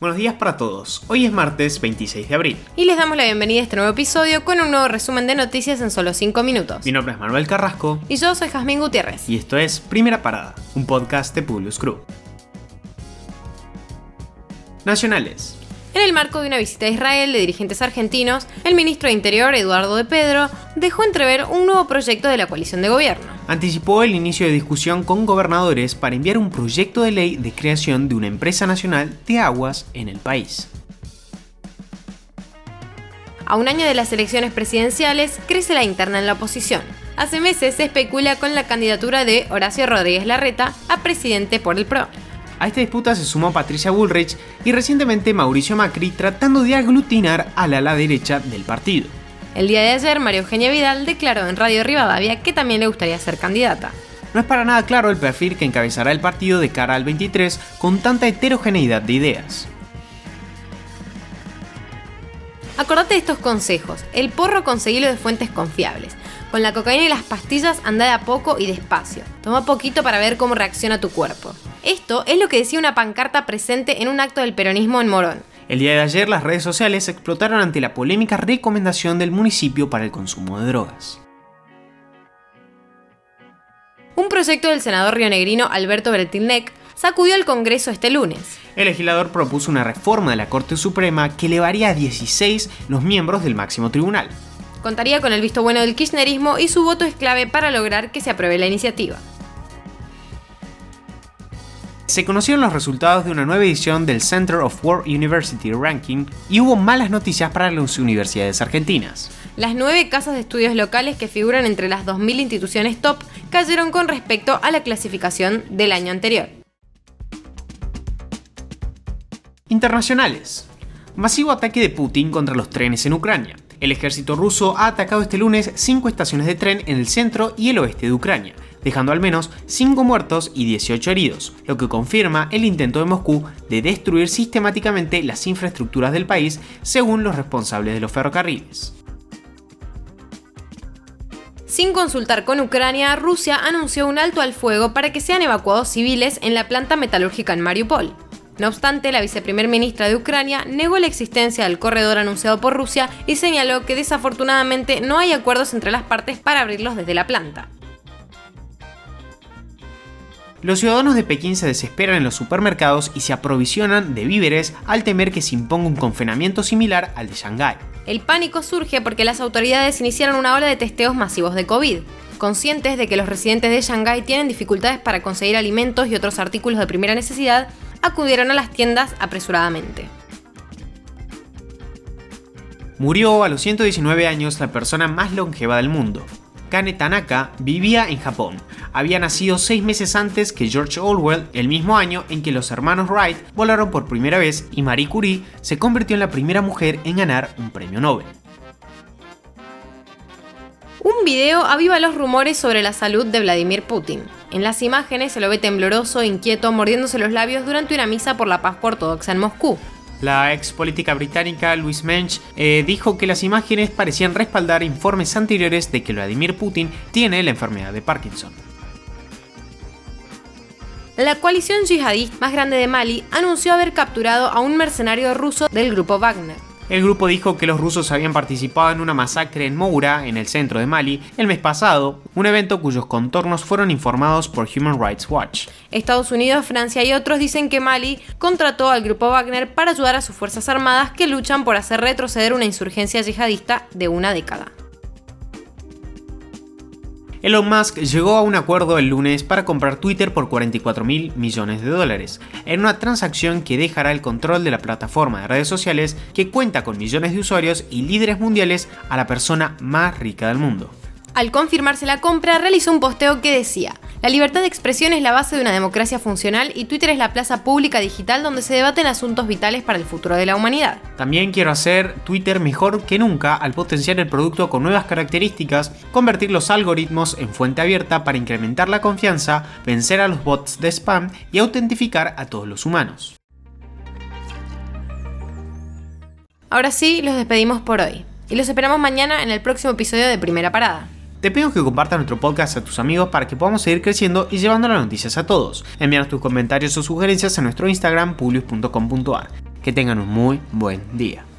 Buenos días para todos. Hoy es martes 26 de abril. Y les damos la bienvenida a este nuevo episodio con un nuevo resumen de noticias en solo 5 minutos. Mi nombre es Manuel Carrasco. Y yo soy Jazmín Gutiérrez. Y esto es Primera Parada, un podcast de Publius Crew. Nacionales. En el marco de una visita a Israel de dirigentes argentinos, el ministro de Interior, Eduardo de Pedro, dejó entrever un nuevo proyecto de la coalición de gobierno. Anticipó el inicio de discusión con gobernadores para enviar un proyecto de ley de creación de una empresa nacional de aguas en el país. A un año de las elecciones presidenciales, crece la interna en la oposición. Hace meses se especula con la candidatura de Horacio Rodríguez Larreta a presidente por el PRO. A esta disputa se sumó Patricia Bullrich y recientemente Mauricio Macri tratando de aglutinar a la ala derecha del partido. El día de ayer, María Eugenia Vidal declaró en Radio Rivadavia que también le gustaría ser candidata. No es para nada claro el perfil que encabezará el partido de cara al 23 con tanta heterogeneidad de ideas. Acordate de estos consejos. El porro conseguilo de fuentes confiables. Con la cocaína y las pastillas anda de a poco y despacio. Toma poquito para ver cómo reacciona tu cuerpo. Esto es lo que decía una pancarta presente en un acto del peronismo en Morón. El día de ayer las redes sociales explotaron ante la polémica recomendación del municipio para el consumo de drogas. Un proyecto del senador rionegrino Alberto Bretilnec sacudió al Congreso este lunes. El legislador propuso una reforma de la Corte Suprema que elevaría a 16 los miembros del máximo tribunal. Contaría con el visto bueno del kirchnerismo y su voto es clave para lograr que se apruebe la iniciativa se conocieron los resultados de una nueva edición del Center of World University Ranking y hubo malas noticias para las universidades argentinas. Las nueve casas de estudios locales que figuran entre las 2.000 instituciones top cayeron con respecto a la clasificación del año anterior. Internacionales. Masivo ataque de Putin contra los trenes en Ucrania. El ejército ruso ha atacado este lunes cinco estaciones de tren en el centro y el oeste de Ucrania, dejando al menos 5 muertos y 18 heridos, lo que confirma el intento de Moscú de destruir sistemáticamente las infraestructuras del país, según los responsables de los ferrocarriles. Sin consultar con Ucrania, Rusia anunció un alto al fuego para que sean evacuados civiles en la planta metalúrgica en Mariupol. No obstante, la viceprimer ministra de Ucrania negó la existencia del corredor anunciado por Rusia y señaló que desafortunadamente no hay acuerdos entre las partes para abrirlos desde la planta. Los ciudadanos de Pekín se desesperan en los supermercados y se aprovisionan de víveres al temer que se imponga un confinamiento similar al de Shanghái. El pánico surge porque las autoridades iniciaron una ola de testeos masivos de COVID. Conscientes de que los residentes de Shanghái tienen dificultades para conseguir alimentos y otros artículos de primera necesidad, acudieron a las tiendas apresuradamente. Murió a los 119 años la persona más longeva del mundo. Kane Tanaka vivía en Japón. Había nacido seis meses antes que George Orwell, el mismo año en que los hermanos Wright volaron por primera vez y Marie Curie se convirtió en la primera mujer en ganar un premio Nobel. Un video aviva los rumores sobre la salud de Vladimir Putin. En las imágenes se lo ve tembloroso, inquieto, mordiéndose los labios durante una misa por la Pascua Ortodoxa en Moscú. La ex política británica Louise Mensch eh, dijo que las imágenes parecían respaldar informes anteriores de que Vladimir Putin tiene la enfermedad de Parkinson. La coalición yihadista más grande de Mali anunció haber capturado a un mercenario ruso del grupo Wagner. El grupo dijo que los rusos habían participado en una masacre en Moura, en el centro de Mali, el mes pasado, un evento cuyos contornos fueron informados por Human Rights Watch. Estados Unidos, Francia y otros dicen que Mali contrató al grupo Wagner para ayudar a sus fuerzas armadas que luchan por hacer retroceder una insurgencia yihadista de una década. Elon Musk llegó a un acuerdo el lunes para comprar Twitter por 44 mil millones de dólares, en una transacción que dejará el control de la plataforma de redes sociales que cuenta con millones de usuarios y líderes mundiales a la persona más rica del mundo. Al confirmarse la compra, realizó un posteo que decía, la libertad de expresión es la base de una democracia funcional y Twitter es la plaza pública digital donde se debaten asuntos vitales para el futuro de la humanidad. También quiero hacer Twitter mejor que nunca al potenciar el producto con nuevas características, convertir los algoritmos en fuente abierta para incrementar la confianza, vencer a los bots de spam y autentificar a todos los humanos. Ahora sí, los despedimos por hoy y los esperamos mañana en el próximo episodio de Primera Parada. Te pido que compartas nuestro podcast a tus amigos para que podamos seguir creciendo y llevando las noticias a todos. Envíanos tus comentarios o sugerencias a nuestro Instagram publius.com.ar. Que tengan un muy buen día.